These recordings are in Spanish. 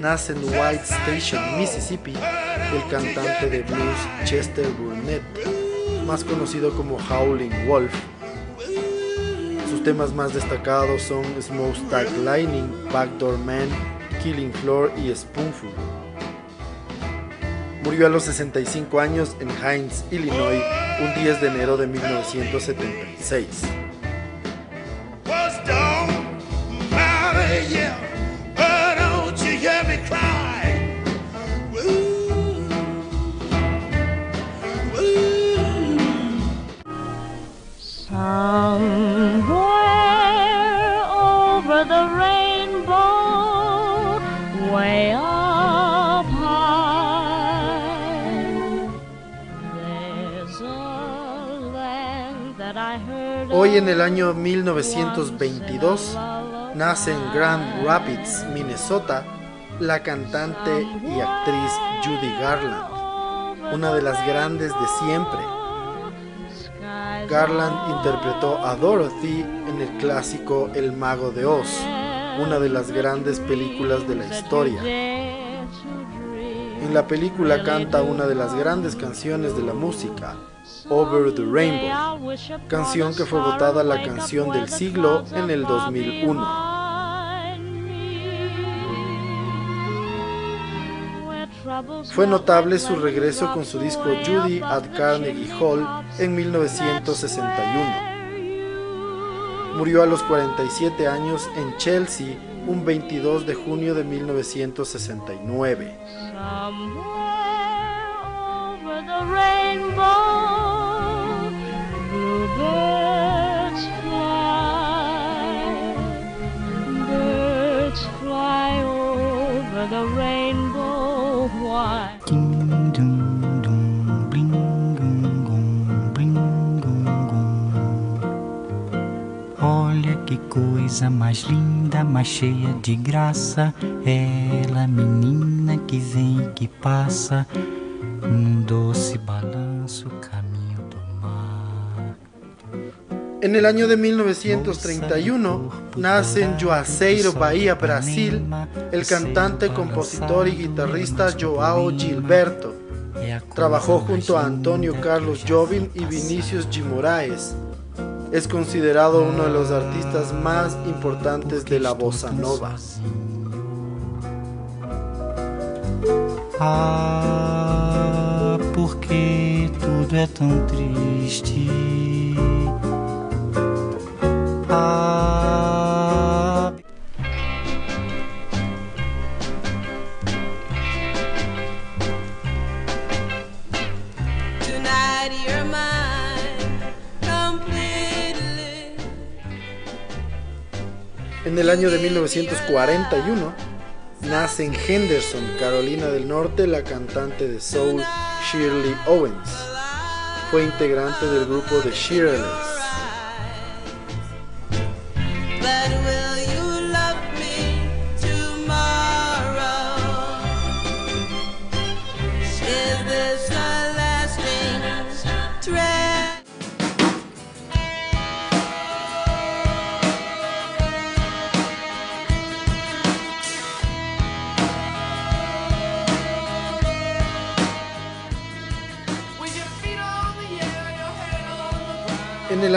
nace en White Station, Mississippi, el cantante de blues Chester Burnett, más conocido como Howling Wolf. Sus temas más destacados son Smokestack Lightning, Backdoor Man, Killing Floor y Spoonful. Murió a los 65 años en Hines, Illinois, un 10 de enero de 1976. Hoy en el año 1922 nace en Grand Rapids, Minnesota, la cantante y actriz Judy Garland, una de las grandes de siempre. Garland interpretó a Dorothy en el clásico El Mago de Oz, una de las grandes películas de la historia. En la película canta una de las grandes canciones de la música, Over the Rainbow, canción que fue votada la canción del siglo en el 2001. Fue notable su regreso con su disco Judy at Carnegie Hall en 1961. Murió a los 47 años en Chelsea un 22 de junio de 1969. Que coisa mais linda, mais cheia de graça. Ela, menina que vem e que passa, num doce balanço caminho do mar. En el año de 1931 nace en Juazeiro, Bahía, Brasil, el cantante, compositor y guitarrista Joao Gilberto. Trabajó junto a Antonio Carlos Jobim y Vinicius G. Moraes. Es considerado uno de los artistas más importantes de la bossa nova. Ah, porque tudo é tão triste. Año de 1941 nace en Henderson, Carolina del Norte, la cantante de soul Shirley Owens. Fue integrante del grupo The Shirley's.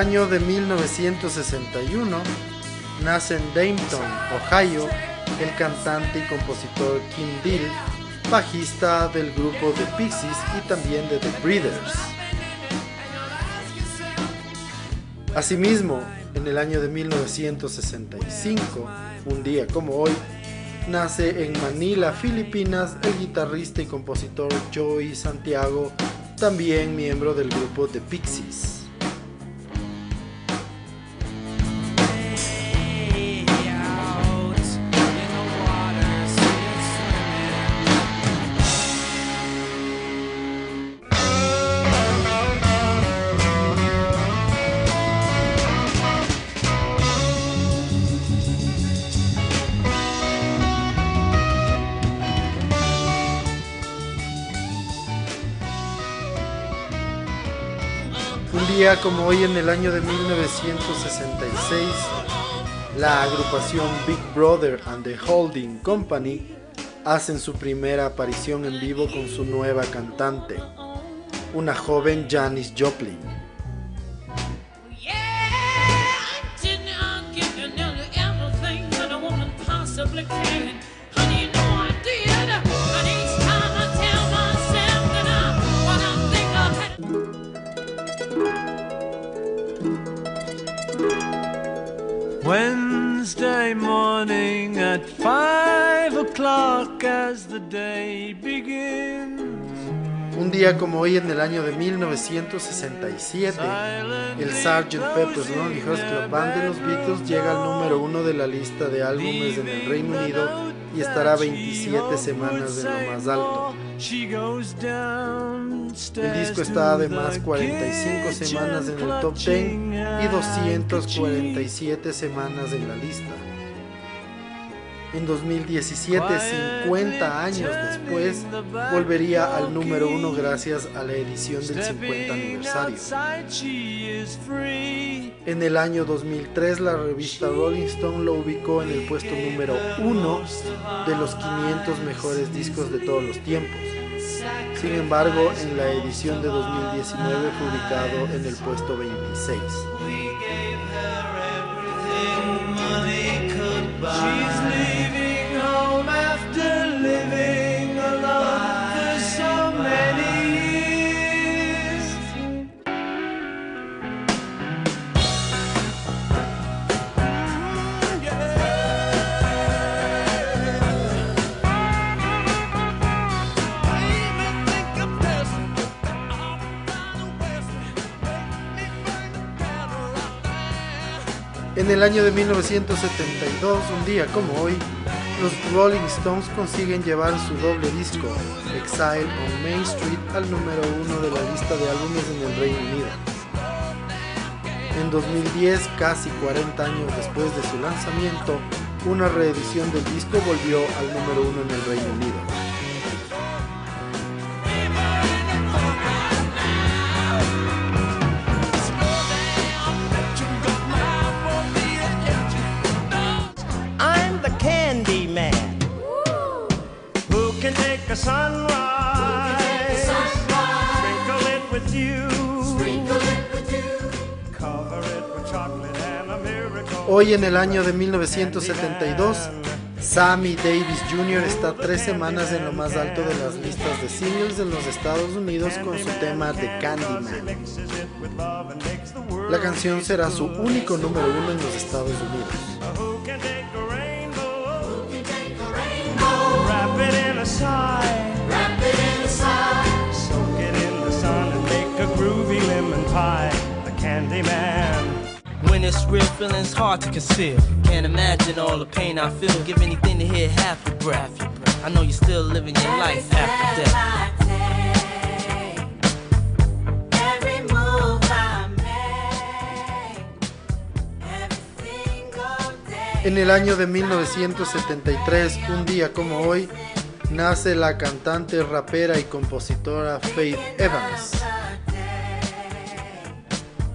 Año de 1961 nace en Dayton, Ohio, el cantante y compositor Kim Deal, bajista del grupo The Pixies y también de The Breeders. Asimismo, en el año de 1965, un día como hoy, nace en Manila, Filipinas, el guitarrista y compositor Joey Santiago, también miembro del grupo The Pixies. Como hoy en el año de 1966, la agrupación Big Brother and the Holding Company hacen su primera aparición en vivo con su nueva cantante, una joven Janis Joplin. At five o'clock as the day begins. Un día como hoy en el año de 1967, el Sgt. Pepper's Lonely Hearts Club Band de los Beatles llega al número uno de la lista de álbumes en el Reino Unido y estará 27 semanas en lo más alto. El disco está además 45 semanas en el top 10 y 247 semanas en la lista. En 2017, 50 años después, volvería al número uno gracias a la edición del 50 aniversario. En el año 2003, la revista Rolling Stone lo ubicó en el puesto número uno de los 500 mejores discos de todos los tiempos. Sin embargo, en la edición de 2019 fue ubicado en el puesto 26. En el año de 1972, un día como hoy, los Rolling Stones consiguen llevar su doble disco, Exile on Main Street, al número uno de la lista de álbumes en el Reino Unido. En 2010, casi 40 años después de su lanzamiento, una reedición del disco volvió al número uno en el Reino Unido. Hoy en el año de 1972, Sammy Davis Jr. está tres semanas en lo más alto de las listas de singles en los Estados Unidos con su tema The Candyman. La canción será su único número uno en los Estados Unidos. When it's real, feeling's hard to conceal. Can't imagine all the pain I feel. Give anything to hear half your breath. I know you're still living your life after death. En el año de 1973, un día como hoy, nace la cantante, rapera y compositora Faith Evans.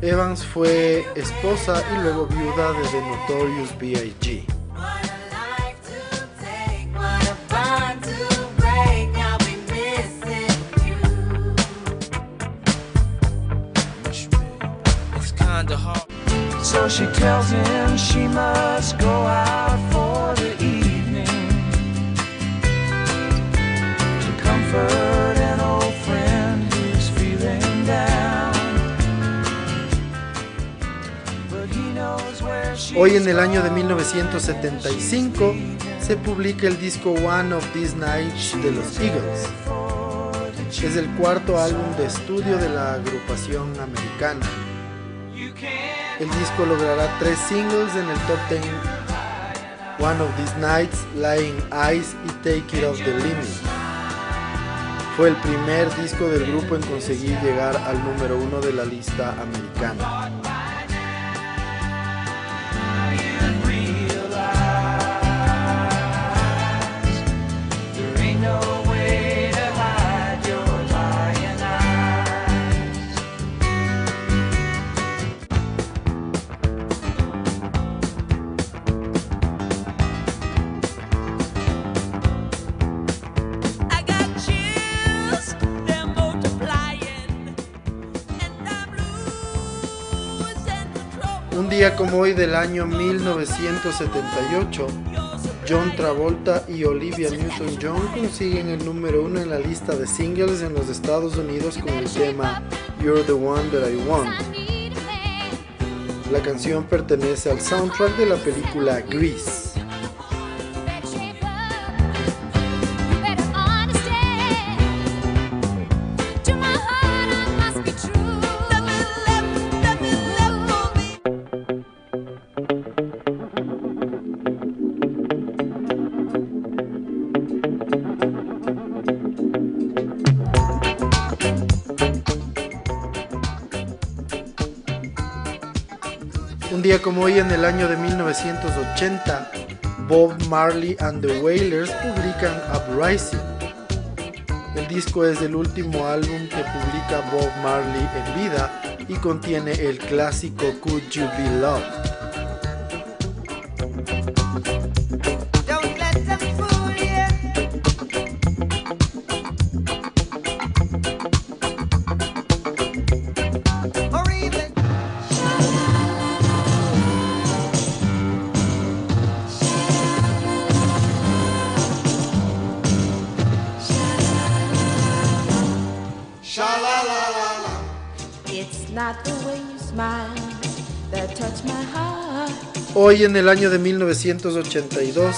Evans fue esposa y luego viuda de The Notorious B.I.G. So she tells him she must go out Hoy en el año de 1975 se publica el disco One of These Nights de los Eagles. Es el cuarto álbum de estudio de la agrupación americana. El disco logrará tres singles en el top 10 One of These Nights, Lying Eyes y Take It Off the Limit. Fue el primer disco del grupo en conseguir llegar al número uno de la lista americana. Día como hoy del año 1978, John Travolta y Olivia Newton-John consiguen el número uno en la lista de singles en los Estados Unidos con el tema You're the One That I Want. La canción pertenece al soundtrack de la película Grease. Hoy en el año de 1980, Bob Marley and the Wailers publican Uprising. El disco es el último álbum que publica Bob Marley en vida y contiene el clásico Could You Be Loved. Hoy en el año de 1982,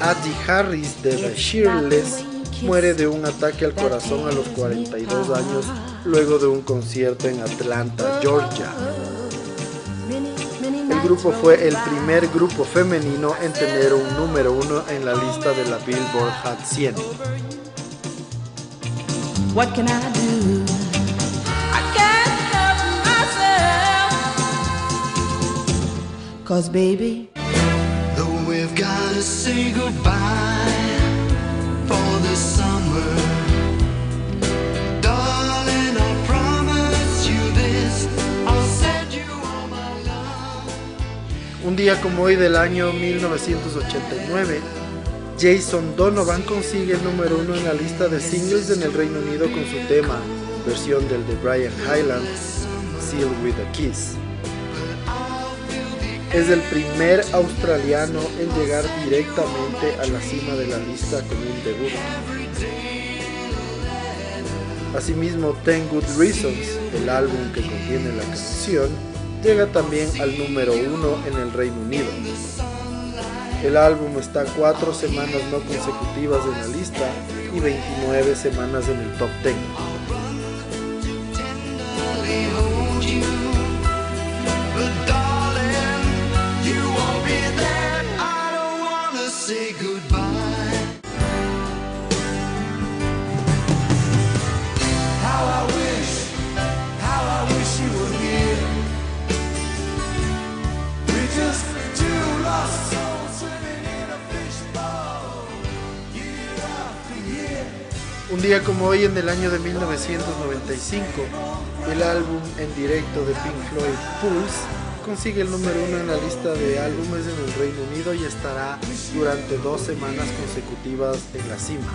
Addie Harris de The Shirless muere de un ataque al corazón a los 42 años luego de un concierto en Atlanta, Georgia. El grupo fue el primer grupo femenino en tener un número uno en la lista de la Billboard Hot 100. Cause baby, Though we've gotta say goodbye for the summer. Darling, I promise you this. I'll send you all my love. Un día como hoy del año 1989, Jason Donovan consigue el número uno en la lista de singles en el Reino Unido con su tema, versión del de Brian Hyland, Sealed with a Kiss. Es el primer australiano en llegar directamente a la cima de la lista con un debut. Asimismo, Ten Good Reasons, el álbum que contiene la canción, llega también al número uno en el Reino Unido. El álbum está cuatro semanas no consecutivas en la lista y 29 semanas en el top 10. Un día como hoy en el año de 1995, el álbum en directo de Pink Floyd, Pulse, consigue el número uno en la lista de álbumes en el Reino Unido y estará durante dos semanas consecutivas en la cima.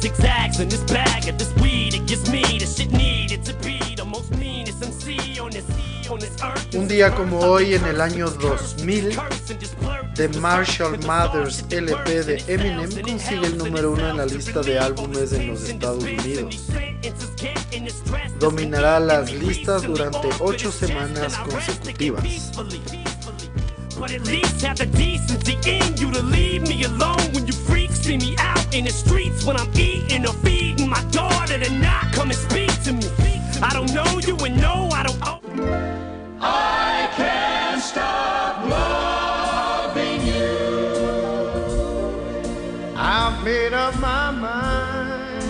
Zigzags and this bag of this weed. It gives me the shit needed to be the most meanest MC on this on this earth. Un día como hoy en el año 2000, Curse and just blur The Marshall Mathers LP de Eminem consigue el número uno en la lista de álbumes en los Estados Unidos. Dominará las listas durante ocho semanas consecutivas. But at least have the decency in you to leave me alone in the streets when I'm eating or feeding my daughter to not come and speak to me. I don't know you and no, I don't. Oh. I've made up my mind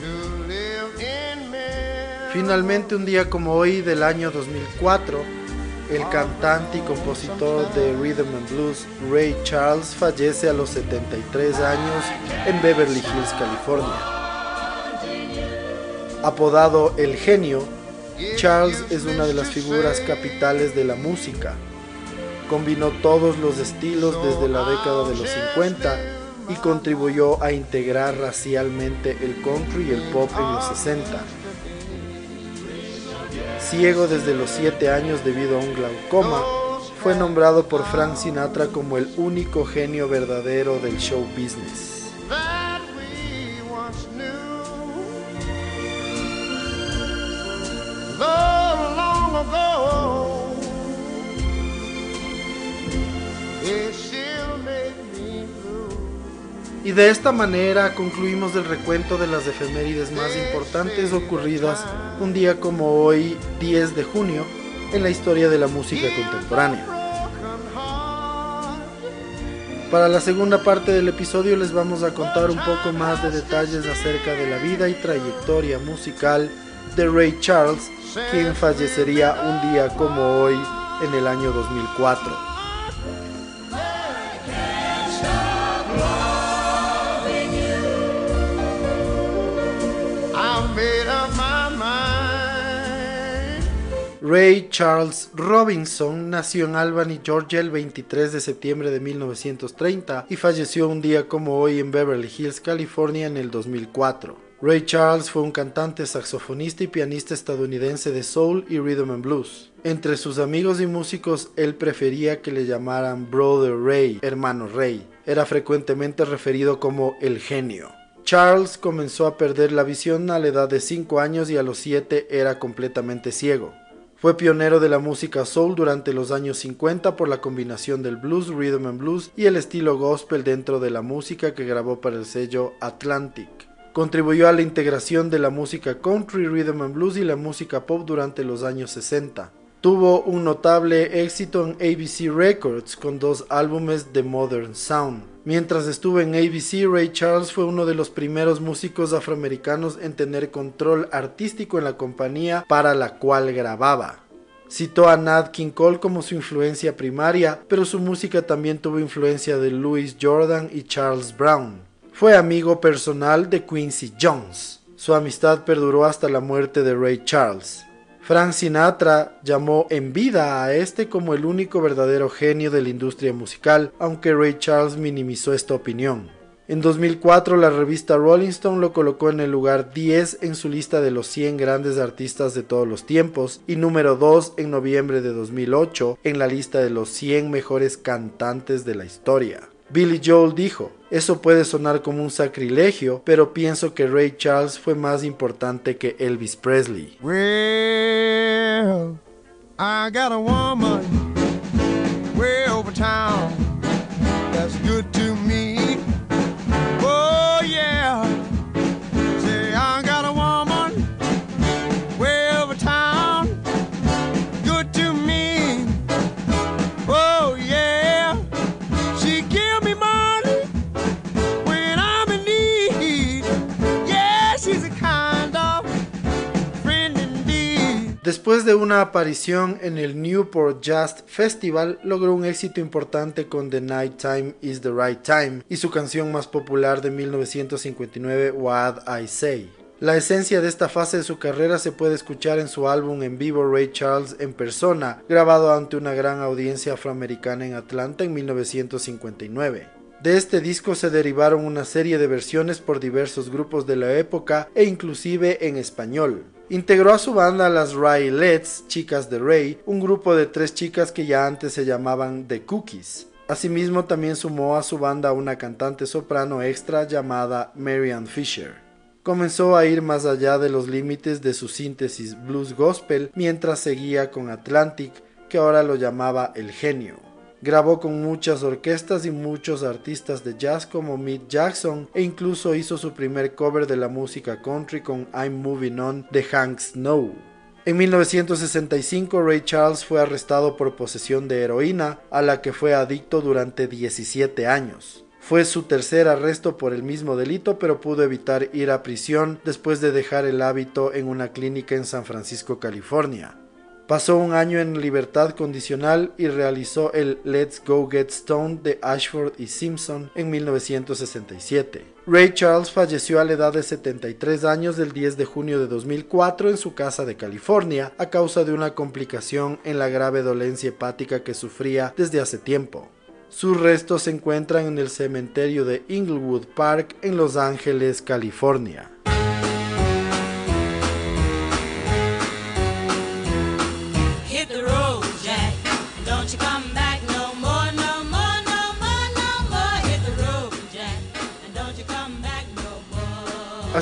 to live in me. Finalmente, un día como hoy del año 2004, el cantante y compositor de Rhythm and Blues Ray Charles fallece a los 73 años en Beverly Hills, California. Apodado el genio, Charles es una de las figuras capitales de la música. Combinó todos los estilos desde la década de los 50 y contribuyó a integrar racialmente el country y el pop en los 60. Ciego desde los 7 años debido a un glaucoma, fue nombrado por Frank Sinatra como el único genio verdadero del show business. Y de esta manera concluimos el recuento de las efemérides más importantes ocurridas un día como hoy, 10 de junio, en la historia de la música contemporánea. Para la segunda parte del episodio les vamos a contar un poco más de detalles acerca de la vida y trayectoria musical de Ray Charles, quien fallecería un día como hoy en el año 2004. Ray Charles Robinson nació en Albany, Georgia el 23 de septiembre de 1930 y falleció un día como hoy en Beverly Hills, California en el 2004. Ray Charles fue un cantante, saxofonista y pianista estadounidense de soul y rhythm and blues. Entre sus amigos y músicos, él prefería que le llamaran Brother Ray, hermano Ray. Era frecuentemente referido como el genio. Charles comenzó a perder la visión a la edad de 5 años y a los 7 era completamente ciego. Fue pionero de la música soul durante los años 50 por la combinación del blues, rhythm and blues y el estilo gospel dentro de la música que grabó para el sello Atlantic. Contribuyó a la integración de la música country, rhythm and blues y la música pop durante los años 60. Tuvo un notable éxito en ABC Records con dos álbumes de Modern Sound. Mientras estuvo en ABC, Ray Charles fue uno de los primeros músicos afroamericanos en tener control artístico en la compañía para la cual grababa. Citó a Nat King Cole como su influencia primaria, pero su música también tuvo influencia de Louis Jordan y Charles Brown. Fue amigo personal de Quincy Jones. Su amistad perduró hasta la muerte de Ray Charles. Frank Sinatra llamó en vida a este como el único verdadero genio de la industria musical, aunque Ray Charles minimizó esta opinión. En 2004 la revista Rolling Stone lo colocó en el lugar 10 en su lista de los 100 grandes artistas de todos los tiempos y número 2 en noviembre de 2008 en la lista de los 100 mejores cantantes de la historia. Billy Joel dijo, eso puede sonar como un sacrilegio, pero pienso que Ray Charles fue más importante que Elvis Presley. I Después de una aparición en el Newport Jazz Festival, logró un éxito importante con The Night Time is the Right Time y su canción más popular de 1959, What I Say. La esencia de esta fase de su carrera se puede escuchar en su álbum en vivo Ray Charles en persona, grabado ante una gran audiencia afroamericana en Atlanta en 1959. De este disco se derivaron una serie de versiones por diversos grupos de la época e inclusive en español. Integró a su banda las Raylets, chicas de Ray, un grupo de tres chicas que ya antes se llamaban The Cookies. Asimismo también sumó a su banda una cantante soprano extra llamada Marianne Fisher. Comenzó a ir más allá de los límites de su síntesis blues gospel mientras seguía con Atlantic, que ahora lo llamaba El Genio. Grabó con muchas orquestas y muchos artistas de jazz como Mick Jackson e incluso hizo su primer cover de la música country con I'm Moving On de Hank Snow. En 1965 Ray Charles fue arrestado por posesión de heroína a la que fue adicto durante 17 años. Fue su tercer arresto por el mismo delito, pero pudo evitar ir a prisión después de dejar el hábito en una clínica en San Francisco, California. Pasó un año en libertad condicional y realizó el Let's Go Get Stoned de Ashford y Simpson en 1967. Ray Charles falleció a la edad de 73 años del 10 de junio de 2004 en su casa de California a causa de una complicación en la grave dolencia hepática que sufría desde hace tiempo. Sus restos se encuentran en el cementerio de Inglewood Park en Los Ángeles, California.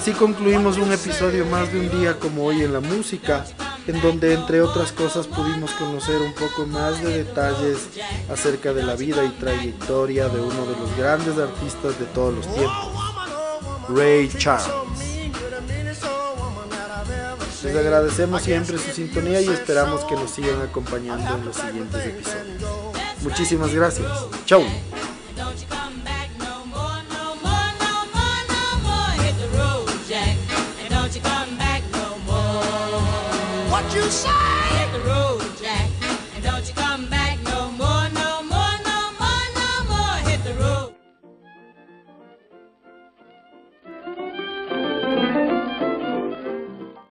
Así concluimos un episodio más de un día como hoy en la música, en donde entre otras cosas pudimos conocer un poco más de detalles acerca de la vida y trayectoria de uno de los grandes artistas de todos los tiempos, Ray Charles. Les agradecemos siempre su sintonía y esperamos que nos sigan acompañando en los siguientes episodios. Muchísimas gracias. Chau. shine.